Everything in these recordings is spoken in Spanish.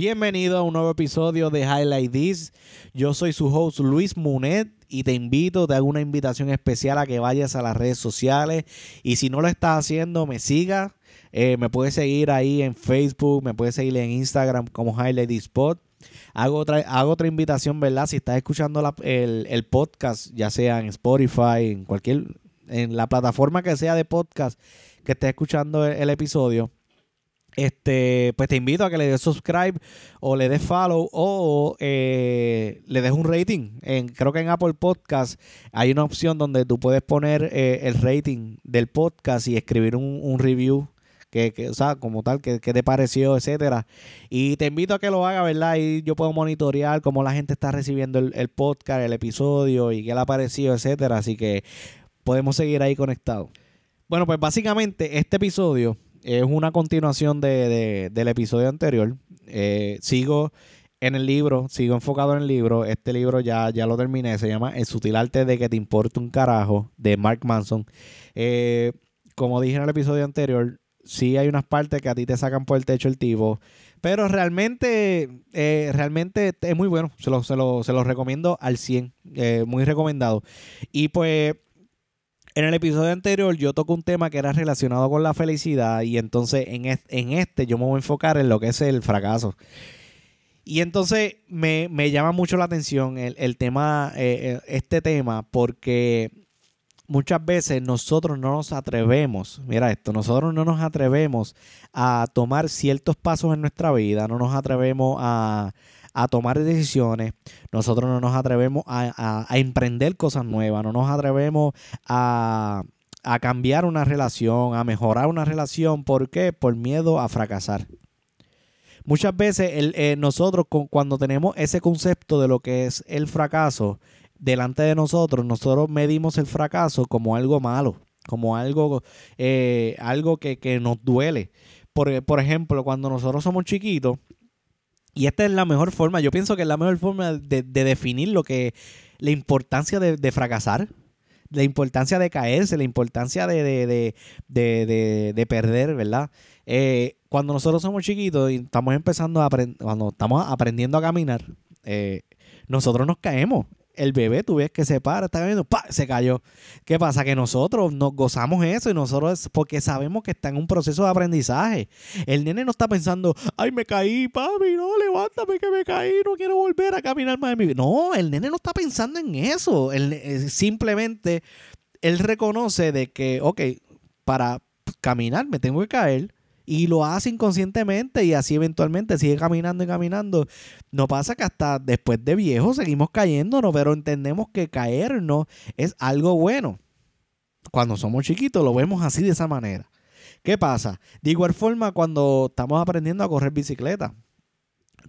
Bienvenido a un nuevo episodio de Highlight This. Yo soy su host Luis Munet y te invito, te hago una invitación especial a que vayas a las redes sociales y si no lo estás haciendo, me sigas. Eh, me puedes seguir ahí en Facebook, me puedes seguir en Instagram como Highlight This Pod. Hago otra, hago otra invitación, ¿verdad? Si estás escuchando el, el podcast, ya sea en Spotify, en cualquier, en la plataforma que sea de podcast que estés escuchando el episodio, este, pues te invito a que le des subscribe o le des follow o eh, le des un rating. En, creo que en Apple Podcast hay una opción donde tú puedes poner eh, el rating del podcast y escribir un, review. Que, o sea, como tal, que, te pareció, etcétera. Y te invito a que lo haga, ¿verdad? Y yo puedo monitorear cómo la gente está recibiendo el, el podcast, el episodio y qué le ha parecido, etcétera. Así que podemos seguir ahí conectados. Bueno, pues básicamente este episodio es una continuación de, del episodio anterior. Eh, sigo en el libro, sigo enfocado en el libro. Este libro ya, ya lo terminé. Se llama El sutil arte de que te importe un carajo, de Mark Manson. Eh, como dije en el episodio anterior, sí hay unas partes que a ti te sacan por el techo el tipo. Pero realmente, eh, realmente es muy bueno. Se lo, se lo, se lo recomiendo al 100. muy recomendado. Y pues en el episodio anterior yo toco un tema que era relacionado con la felicidad y entonces en, este yo me voy a enfocar en lo que es el fracaso. Y entonces me, llama mucho la atención el, tema, eh, eh, este tema, porque muchas veces nosotros no nos atrevemos, mira esto, nosotros no nos atrevemos a tomar ciertos pasos en nuestra vida, no nos atrevemos a, a tomar decisiones, nosotros no nos atrevemos a, emprender cosas nuevas, no nos atrevemos a, cambiar una relación, a mejorar una relación. ¿Por qué? Por miedo a fracasar. Muchas veces eh, nosotros cuando tenemos ese concepto de lo que es el fracaso delante de nosotros, nosotros medimos el fracaso como algo malo, como algo, eh, algo que, que, nos duele. Por, por ejemplo, cuando nosotros somos chiquitos, y esta es la mejor forma, yo pienso que es la mejor forma de, definir lo que, la importancia de, fracasar, la importancia de caerse, la importancia de, de perder, ¿verdad? Eh, cuando nosotros somos chiquitos y estamos empezando a aprender, cuando estamos aprendiendo a caminar, eh, nosotros nos caemos el bebé, tú ves que se para, está viendo, ¡pa! se cayó. ¿Qué pasa? Que nosotros nos gozamos eso y nosotros, porque sabemos que está en un proceso de aprendizaje. El nene no está pensando, ay, me caí, papi, no, levántame que me caí, no quiero volver a caminar más en mi vida. No, el nene no está pensando en eso. Eh, simplemente, él reconoce de que, ok, para caminar me tengo que caer y lo hace inconscientemente y así eventualmente sigue caminando y caminando. No pasa que hasta después de viejo seguimos cayéndonos, pero entendemos que caernos es algo bueno. Cuando somos chiquitos lo vemos así de esa manera. ¿Qué pasa? De igual forma cuando estamos aprendiendo a correr bicicleta.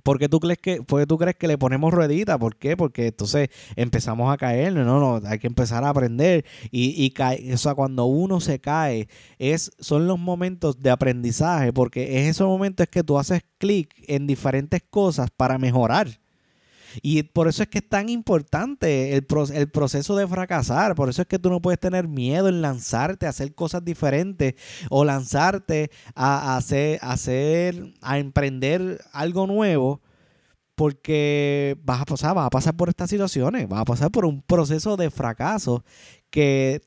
¿Por qué tú crees que, tú crees que le ponemos ruedita? ¿Por qué? Porque entonces empezamos a caer, no, no, hay que empezar a aprender y, y cae, o sea, cuando uno se cae, es, son los momentos de aprendizaje, porque en esos momentos que tú haces clic en diferentes cosas para mejorar. Y por eso es que es tan importante el, el, proceso de fracasar. Por eso es que tú no puedes tener miedo en lanzarte a hacer cosas diferentes o lanzarte a, hacer, a hacer, a emprender algo nuevo. Porque vas a pasar, vas a pasar por estas situaciones, vas a pasar por un proceso de fracaso que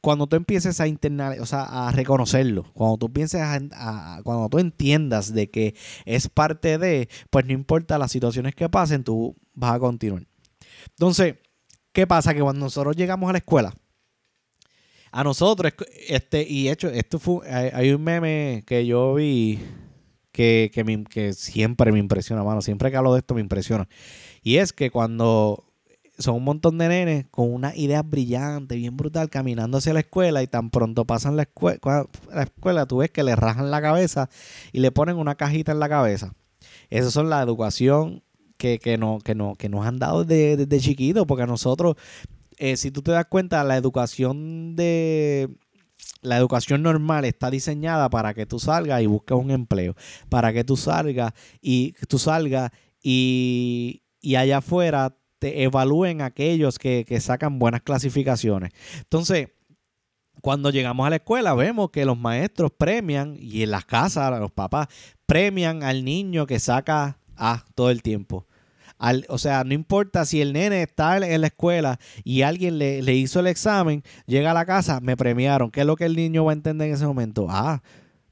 cuando tú empieces a internar, o sea, a reconocerlo, cuando tú pienses a, cuando tú entiendas de que es parte de, pues no importa las situaciones que pasen, tú vas a continuar. Entonces, ¿qué pasa? Que cuando nosotros llegamos a la escuela, a nosotros, este, y hecho, esto fue, hay, un meme que yo vi que, que, que siempre me impresiona, mano, siempre que hablo de esto me impresiona. Y es que cuando son un montón de nenes con una idea brillante, bien brutal, caminando hacia la escuela y tan pronto pasan la, escuela, la escuela, tú ves que le rajan la cabeza y le ponen una cajita en la cabeza. Esas son la educación que, que, no, que, no, que nos han dado desde, desde chiquitos, porque a nosotros, eh, si tú te das cuenta, la educación de... La educación normal está diseñada para que tú salgas y busques un empleo, para que tú salgas y tú salgas y, y allá afuera te evalúen aquellos que, sacan buenas clasificaciones. Entonces, cuando llegamos a la escuela vemos que los maestros premian y en las casas los papás premian al niño que saca Ah, todo el tiempo. o sea, no importa si el nene está en la escuela y alguien le, le, hizo el examen, llega a la casa, me premiaron. ¿Qué es lo que el niño va a entender en ese momento? Ah,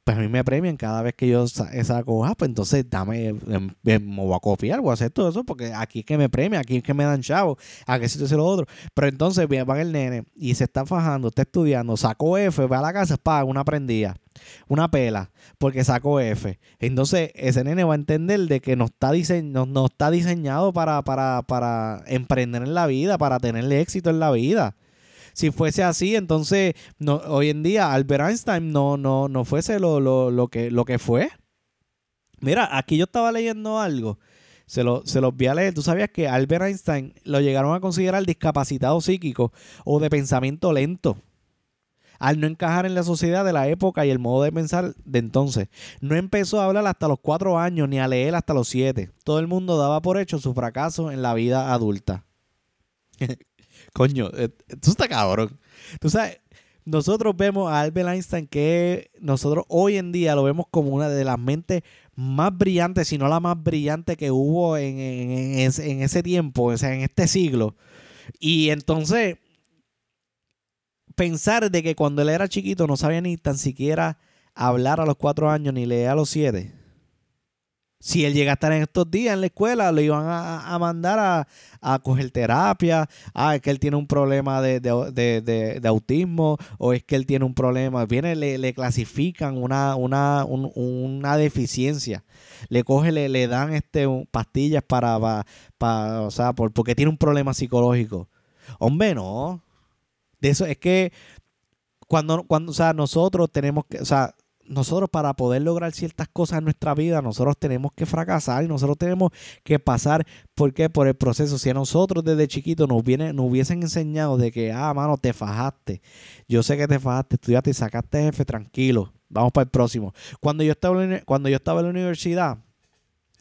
pues a mí me premian cada vez que yo saco, ah, pues entonces dame, em, em, me voy a copiar, voy a hacer todo eso, porque aquí es que me premian, aquí es que me dan chavo, a que si tú lo otro. Pero entonces va el nene y se está fajando, está estudiando, sacó F, va a la casa, paga una prendida, una pela, porque sacó F. Entonces ese nene va a entender de que no está, no, no está diseñado para, para, para emprender en la vida, para tener éxito en la vida si fuese así, entonces no, hoy en día Albert Einstein no, no, no fuese lo, lo, lo, que, lo que fue. Mira, aquí yo estaba leyendo algo. Se, lo, se los voy a leer. ¿Tú sabías que Albert Einstein lo llegaron a considerar discapacitado psíquico o de pensamiento lento? Al no encajar en la sociedad de la época y el modo de pensar de entonces. No empezó a hablar hasta los cuatro años ni a leer hasta los siete. Todo el mundo daba por hecho su fracaso en la vida adulta. Coño, eh, tú estás cabrón. Tú sabes, nosotros vemos a Albert Einstein que nosotros hoy en día lo vemos como una de las mentes más brillantes, si no la más brillante que hubo en, ese tiempo, o sea, en este siglo. Y entonces, pensar de que cuando él era chiquito no sabía ni tan siquiera hablar a los cuatro años ni leer a los siete si él llega a estar en estos días en la escuela, lo iban a, mandar a, coger terapia. Ah, es que él tiene un problema de, autismo o es que él tiene un problema. Viene, le, le clasifican una, una, una deficiencia. Le coge, le, le dan este, pastillas para, para, o sea, porque tiene un problema psicológico. Hombre, no. De eso es que cuando, cuando, o sea, nosotros tenemos que, o sea, nosotros para poder lograr ciertas cosas en nuestra vida, nosotros tenemos que fracasar y nosotros tenemos que pasar, ¿por qué? Por el proceso. Si a nosotros desde chiquitos nos, viene, nos hubiesen enseñado de que, ah, mano, te fajaste, yo sé que te fajaste, estudiaste y sacaste jefe, tranquilo, vamos para el próximo. Cuando yo estaba, cuando yo estaba en la universidad,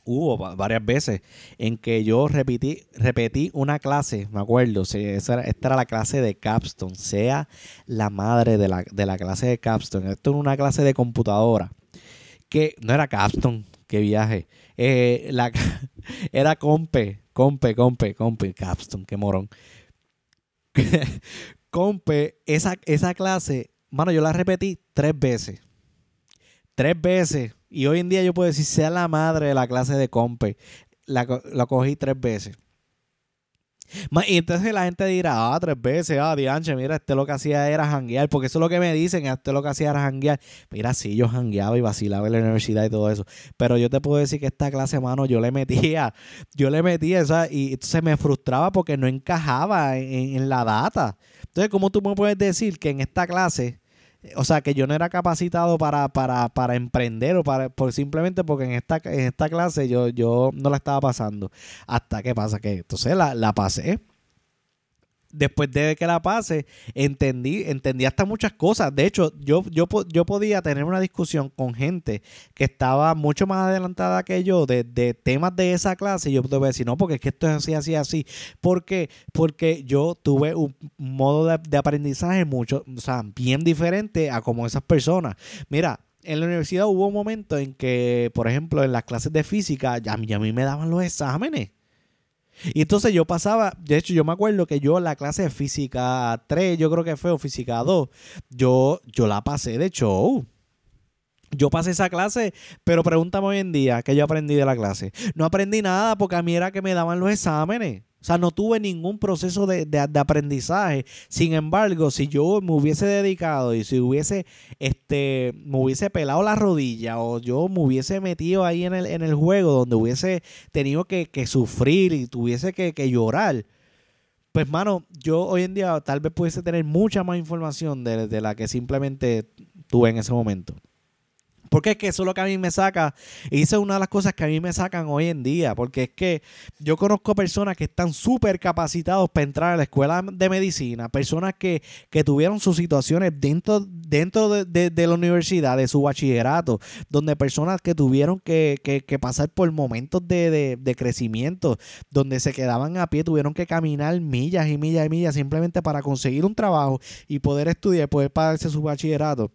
hubo varias veces en que yo repetí, repetí una clase, me acuerdo, esta era la clase de Capstone, sea la madre de la, clase de Capstone. Esto era una clase de computadora, que no era Capstone, qué viaje. Eh, la, era Compe, Compe, Compe, Compe, Capstone, qué morón. Compe, esa, esa clase, mano, yo la repetí tres veces. Tres veces y hoy en día yo puedo decir, sea la madre de la clase de compe. La, cogí tres veces. Y entonces la gente dirá, ah, tres veces, ah, dianche, mira, este lo que hacía era janguear, porque eso es lo que me dicen, este lo que hacía era janguear. Mira, sí, yo jangueaba y vacilaba en la universidad y todo eso, pero yo te puedo decir que esta clase, mano, yo le metía, yo le metía, esa, y entonces me frustraba porque no encajaba en, en la data. Entonces, ¿cómo tú me puedes decir que en esta clase o sea, que yo no era capacitado para, para, para emprender o para, por simplemente porque en esta, en esta clase yo, yo no la estaba pasando. Hasta que pasa que entonces la, la pasé después de que la pase, entendí, entendí hasta muchas cosas. De hecho, yo, yo, yo podía tener una discusión con gente que estaba mucho más adelantada que yo de, temas de esa clase. Y yo te a decir, no, porque es que esto es así, así, así. ¿Por qué? Porque yo tuve un modo de, aprendizaje mucho, o sea, bien diferente a como esas personas. Mira, en la universidad hubo un momento en que, por ejemplo, en las clases de física, ya, ya a mí me daban los exámenes. Y entonces yo pasaba, de hecho yo me acuerdo que yo la clase de física 3, yo creo que fue, o física 2, yo, yo la pasé de show. Yo pasé esa clase, pero pregúntame hoy en día qué yo aprendí de la clase. No aprendí nada porque a mí era que me daban los exámenes. O sea, no tuve ningún proceso de, aprendizaje. Sin embargo, si yo me hubiese dedicado y si hubiese, este, me hubiese pelado la rodilla o yo me hubiese metido ahí en el, en el juego donde hubiese tenido que, sufrir y tuviese que, llorar, pues, mano, yo hoy en día tal vez pudiese tener mucha más información de, de la que simplemente tuve en ese momento. Porque es que eso es lo que a mí me saca. Y eso es una de las cosas que a mí me sacan hoy en día. Porque es que yo conozco personas que están súper capacitados para entrar a la escuela de medicina. Personas que, tuvieron sus situaciones dentro, dentro de, la universidad, de su bachillerato. Donde personas que tuvieron que, pasar por momentos de, de crecimiento. Donde se quedaban a pie, tuvieron que caminar millas y millas y millas simplemente para conseguir un trabajo y poder estudiar, poder pagarse su bachillerato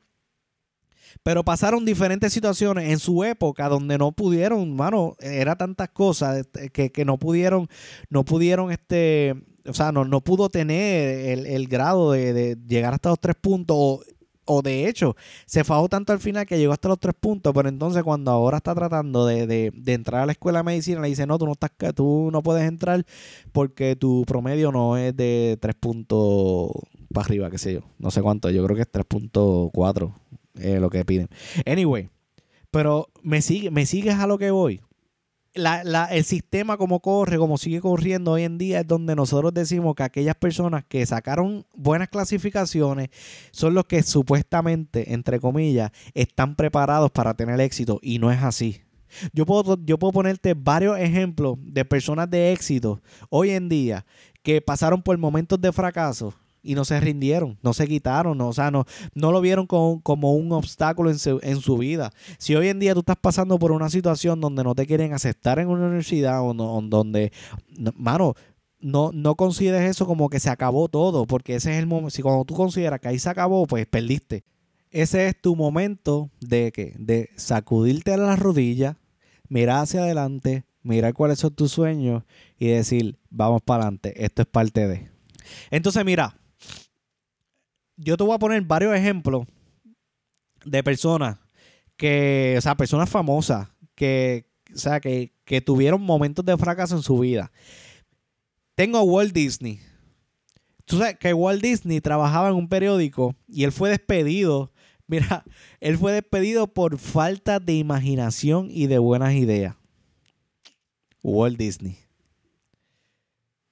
Pero pasaron diferentes situaciones en su época donde no pudieron, mano, era tantas cosas este, que, que no pudieron, no pudieron, este, o sea, no, no pudo tener el, el grado de, de, llegar hasta los tres puntos. O, o de hecho, se fajó tanto al final que llegó hasta los tres puntos, pero entonces cuando ahora está tratando de, de, de entrar a la escuela de medicina, le dice, no, tú no, estás, tú no puedes entrar porque tu promedio no es de tres puntos para arriba, qué sé yo. No sé cuánto, yo creo que es 3.4 eh, lo que piden. Anyway, pero me, sigue, me sigues a lo que voy la, la, el sistema como corre, como sigue corriendo hoy en día, es donde nosotros decimos que aquellas personas que sacaron buenas clasificaciones son los que supuestamente, entre comillas, están preparados para tener éxito y no es así. Yo puedo, yo puedo ponerte varios ejemplos de personas de éxito hoy en día que pasaron por momentos de fracaso y no se rindieron, no se quitaron, no, o sea, no, no lo vieron como, un obstáculo en su, en su, vida. Si hoy en día tú estás pasando por una situación donde no te quieren aceptar en una universidad o, donde, mano, no, no consideres eso como que se acabó todo, porque ese es el momento, si cuando tú consideras que ahí se acabó, pues perdiste. Ese es tu momento de que de sacudirte a las rodillas, mirar hacia adelante, mirar cuáles son tus sueños y decir, vamos para adelante, esto es parte de. Entonces, mira, yo te voy a poner varios ejemplos de personas que, o sea, personas famosas que, o sea, que, que tuvieron momentos de fracaso en su vida. Tengo a Walt Disney. Tú sabes que Walt Disney trabajaba en un periódico y él fue despedido. Mira, él fue despedido por falta de imaginación y de buenas ideas. Walt Disney.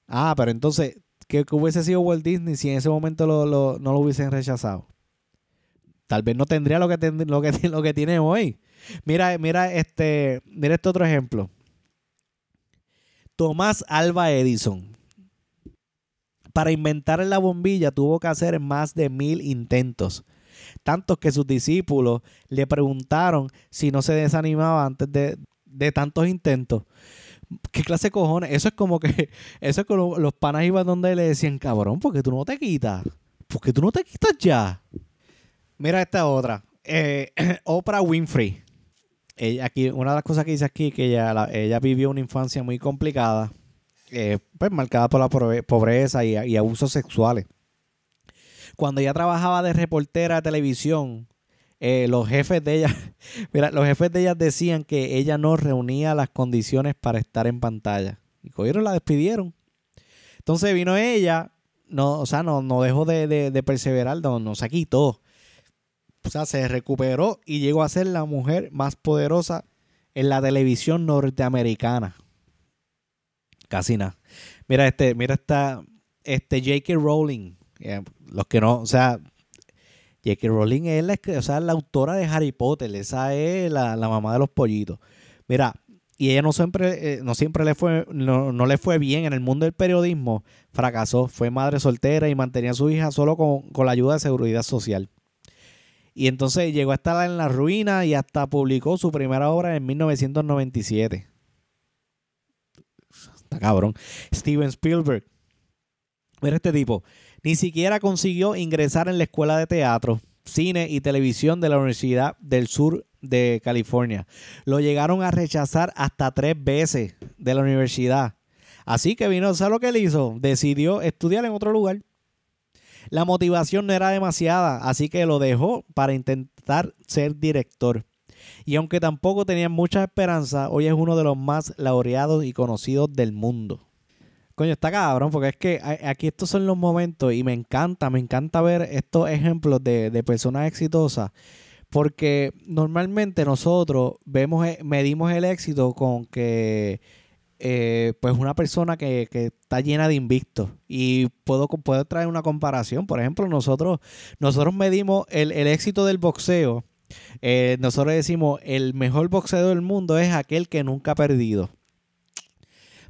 Ah, pero entonces que, hubiese sido Walt Disney si en ese momento no lo hubiesen rechazado. Tal vez no tendría lo que, lo que, lo que tiene hoy. Mira, mira, este, mira este otro ejemplo. Tomás Alba Edison. Para inventar la bombilla tuvo que hacer más de mil intentos. Tantos que sus discípulos le preguntaron si no se desanimaba antes de, de tantos intentos. ¿Qué clase de cojones? Eso es como que, eso es como los panas iban donde le decían, cabrón, porque tú no te quitas? porque tú no te quitas ya? Mira esta otra. Eh, Oprah Winfrey. Ella, aquí, una de las cosas que dice aquí que ella, ella vivió una infancia muy complicada, eh, pues marcada por la pobreza y abusos sexuales. Cuando ella trabajaba de reportera de televisión, eh, los jefes de ella, mira, los jefes de ella decían que ella no reunía las condiciones para estar en pantalla. Y cogieron, la despidieron. Entonces vino ella, no, o sea, no, no dejó de, perseverar, no, no se quitó. O sea, se recuperó y llegó a ser la mujer más poderosa en la televisión norteamericana. Casi nada. Mira este, mira esta, este J.K. Rowling. Eh, los que no, o sea, J.K. Rowling es la, o sea, la autora de Harry Potter, esa es la, mamá de los pollitos. Mira, y ella no siempre, eh, no siempre le fue, no, le fue bien en el mundo del periodismo, fracasó, fue madre soltera y mantenía a su hija solo con, la ayuda de seguridad social. Y entonces llegó a estar en la ruina y hasta publicó su primera obra en 1997. Está cabrón. Steven Spielberg. Mira este tipo. Ni siquiera consiguió ingresar en la escuela de teatro, cine y televisión de la Universidad del Sur de California. Lo llegaron a rechazar hasta tres veces de la universidad. Así que vino, ¿sabes lo que él hizo? Decidió estudiar en otro lugar. La motivación no era demasiada, así que lo dejó para intentar ser director. Y aunque tampoco tenía mucha esperanza, hoy es uno de los más laureados y conocidos del mundo. Coño, está cabrón, porque es que aquí estos son los momentos y me encanta, me encanta ver estos ejemplos de, personas exitosas, porque normalmente nosotros vemos, eh, medimos el éxito con que eh, pues una persona que, está llena de invictos. Y puedo, puedo traer una comparación. Por ejemplo, nosotros, nosotros medimos el, éxito del boxeo. Eh, nosotros decimos, el mejor boxeador del mundo es aquel que nunca ha perdido.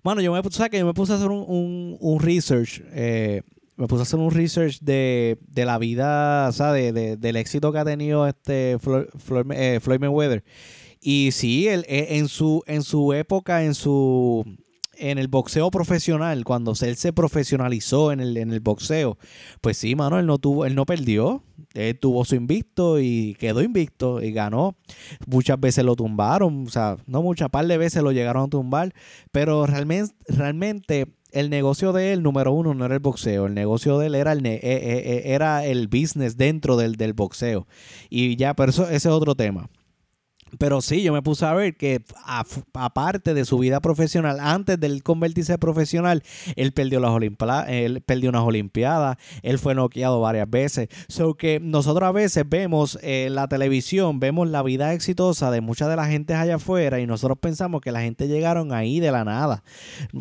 Bueno, yo me, que yo me puse a hacer un, research. Eh, me puse a hacer un research de, la vida, o sea, de, del éxito que ha tenido este eh, Floyd, Mayweather. Y sí, él, eh, en, su, en su época, en su en el boxeo profesional, cuando él se profesionalizó en el, en el boxeo, pues sí, mano, él no tuvo, él no perdió. Él tuvo su invicto y quedó invicto y ganó. Muchas veces lo tumbaron, o sea, no muchas, par de veces lo llegaron a tumbar, pero realmente, realmente el negocio de él, número uno, no era el boxeo. El negocio de él era el, eh, eh, eh, era el business dentro del, del boxeo. Y ya, pero eso, ese es otro tema. Pero sí, yo me puse a ver que aparte de su vida profesional, antes de convertirse profesional, él perdió, las él perdió unas Olimpiadas, él fue noqueado varias veces. So que nosotros a veces vemos en la televisión, vemos la vida exitosa de mucha de la gente allá afuera y nosotros pensamos que la gente llegaron ahí de la nada.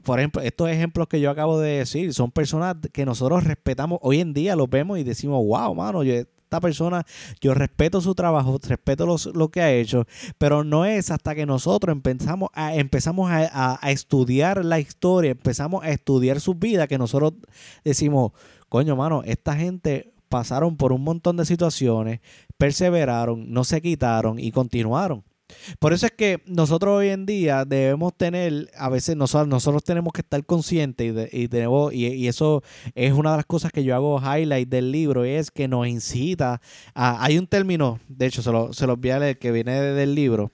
Por ejemplo, estos ejemplos que yo acabo de decir son personas que nosotros respetamos hoy en día, los vemos y decimos, wow, mano, yo esta persona, yo respeto su trabajo, respeto lo que ha hecho, pero no es hasta que nosotros empezamos a, empezamos a, estudiar la historia, empezamos a estudiar su vida, que nosotros decimos, coño, mano, esta gente pasaron por un montón de situaciones, perseveraron, no se quitaron y continuaron. Por eso es que nosotros hoy en día debemos tener, a veces nosotros, nosotros tenemos que estar conscientes y, y, tenemos, y, eso es una de las cosas que yo hago highlight del libro, es que nos incita a, hay un término, de hecho se, lo, se los voy a leer, que viene del libro.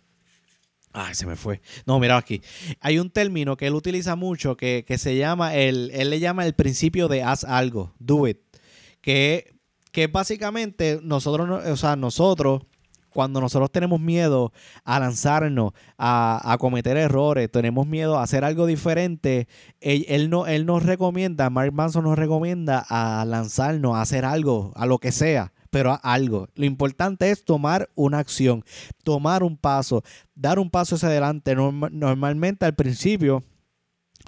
Ay, se me fue. No, mira aquí. Hay un término que él utiliza mucho que, que se llama, el, él le llama el principio de haz algo, do it. Que, que básicamente nosotros, o sea, nosotros cuando nosotros tenemos miedo a lanzarnos, a, cometer errores, tenemos miedo a hacer algo diferente, él, no, él nos recomienda, Mark Manson nos recomienda a lanzarnos, a hacer algo, a lo que sea pero a algo. Lo importante es tomar una acción, tomar un paso, dar un paso hacia adelante. Normalmente al principio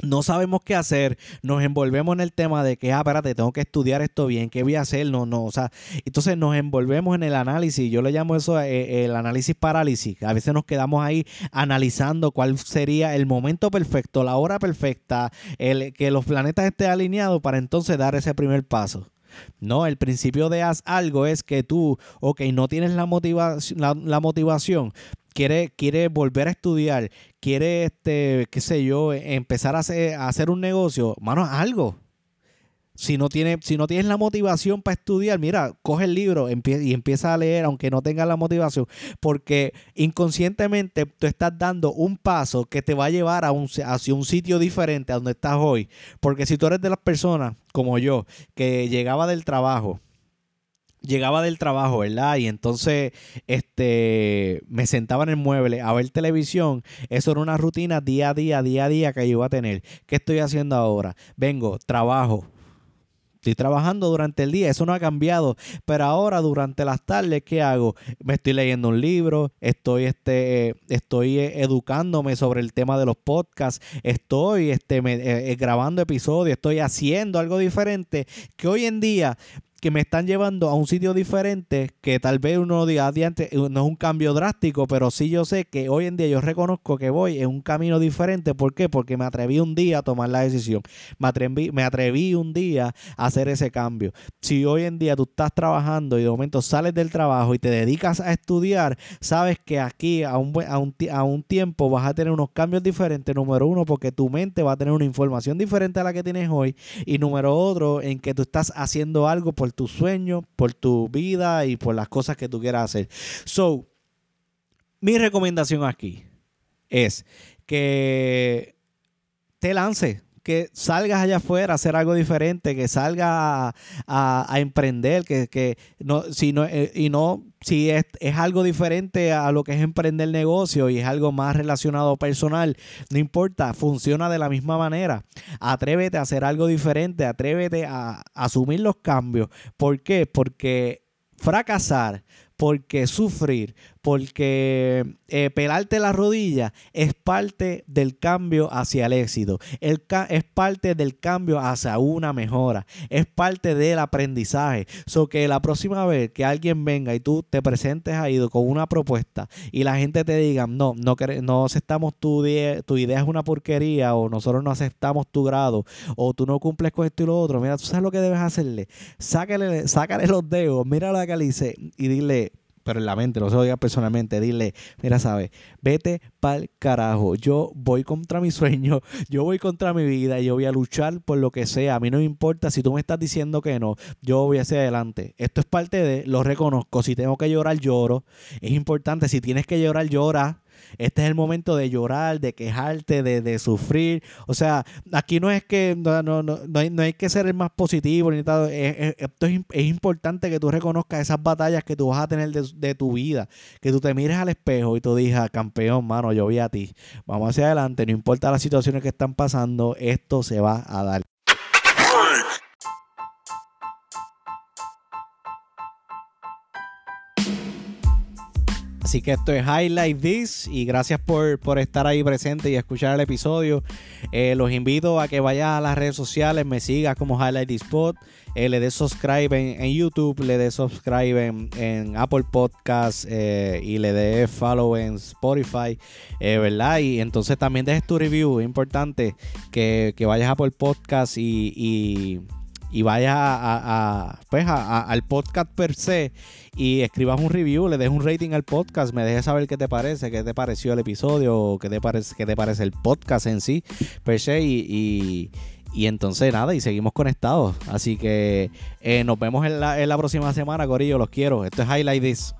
no sabemos qué hacer, nos envolvemos en el tema de que, ah, espérate, tengo que estudiar esto bien, ¿qué voy a hacer? No, no, o sea, entonces nos envolvemos en el análisis, yo le llamo eso eh, el análisis parálisis, a veces nos quedamos ahí analizando cuál sería el momento perfecto, la hora perfecta, el que los planetas estén alineados para entonces dar ese primer paso. No, el principio de haz algo es que tú, ok, no tienes la, motivación, la motivación, quiere, quiere volver a estudiar, quiere, este, qué sé yo, empezar a hacer, un negocio, mano, algo. Si no, tiene, si no tienes la motivación para estudiar, mira, coge el libro y empieza a leer, aunque no tengas la motivación, porque inconscientemente tú estás dando un paso que te va a llevar a un, hacia un sitio diferente a donde estás hoy. Porque si tú eres de las personas como yo, que llegaba del trabajo, llegaba del trabajo, ¿verdad? Y entonces este, me sentaba en el mueble a ver televisión. Eso era una rutina día a día, día a día que yo iba a tener. ¿Qué estoy haciendo ahora? Vengo, trabajo. Estoy trabajando durante el día, eso no ha cambiado, pero ahora durante las tardes, ¿qué hago? Me estoy leyendo un libro, estoy, este, estoy educándome sobre el tema de los podcasts, estoy este, eh, grabando episodios, estoy haciendo algo diferente que hoy en día que me están llevando a un sitio diferente que tal vez uno diga, eh, no es un cambio drástico, pero sí yo sé que hoy en día yo reconozco que voy en un camino diferente. ¿Por qué? Porque me atreví un día a tomar la decisión. Me atreví, me atreví un día a hacer ese cambio. Si hoy en día tú estás trabajando y de momento sales del trabajo y te dedicas a estudiar, sabes que aquí a un, a un, a un tiempo vas a tener unos cambios diferentes. Número uno, porque tu mente va a tener una información diferente a la que tienes hoy. Y número otro, en que tú estás haciendo algo por tu sueño, por tu vida y por las cosas que tú quieras hacer. So, mi recomendación aquí es que te lances, que salgas allá afuera a hacer algo diferente, que salgas a, emprender, que, no, si no, eh, y no, si es, es, algo diferente a lo que es emprender negocio y es algo más relacionado personal, no importa, funciona de la misma manera. Atrévete a hacer algo diferente, atrévete a, a asumir los cambios. ¿Por qué? Porque fracasar, porque sufrir, porque eh, pelarte la rodilla es parte del cambio hacia el éxito, el es parte del cambio hacia una mejora, es parte del aprendizaje. So que la próxima vez que alguien venga y tú te presentes ahí con una propuesta y la gente te diga, no, no, no aceptamos tu idea, tu idea es una porquería o nosotros no aceptamos tu grado o tú no cumples con esto y lo otro, mira, tú sabes lo que debes hacerle, sácale, sácale los dedos, mira la calice y dile, pero en la mente, no se lo digas personalmente, dile, mira, sabes, vete pa'l carajo, yo voy contra mi sueño, yo voy contra mi vida, yo voy a luchar por lo que sea, a mí no me importa si tú me estás diciendo que no, yo voy hacia adelante. Esto es parte de, lo reconozco, si tengo que llorar, lloro, es importante, si tienes que llorar, llora, este es el momento de llorar, de quejarte, de, sufrir. O sea, aquí no es que no, no, no, no, hay, que ser el más positivo ni tal. Es, es, importante que tú reconozcas esas batallas que tú vas a tener de, tu vida. Que tú te mires al espejo y tú digas, campeón, mano, yo vi a ti. Vamos hacia adelante, no importa las situaciones que están pasando, esto se va a dar. Así que esto es Highlight This y gracias por, estar ahí presente y escuchar el episodio. Eh, los invito a que vayas a las redes sociales, me sigas como Highlight This Pod, eh, le des subscribe en, YouTube, le des subscribe en, Apple Podcasts eh, y le des follow en Spotify, ¿verdad? Y entonces también dejes tu review, es importante que, vayas a Apple Podcasts y y vayas a, pues al podcast per se y escribas un review, le des un rating al podcast, me dejes saber qué te parece, qué te pareció el episodio, qué te parece, te parece el podcast en sí, per se, y, entonces nada, y seguimos conectados. Así que eh, nos vemos en la, en la próxima semana, Corillo, los quiero. Esto es Highlight This.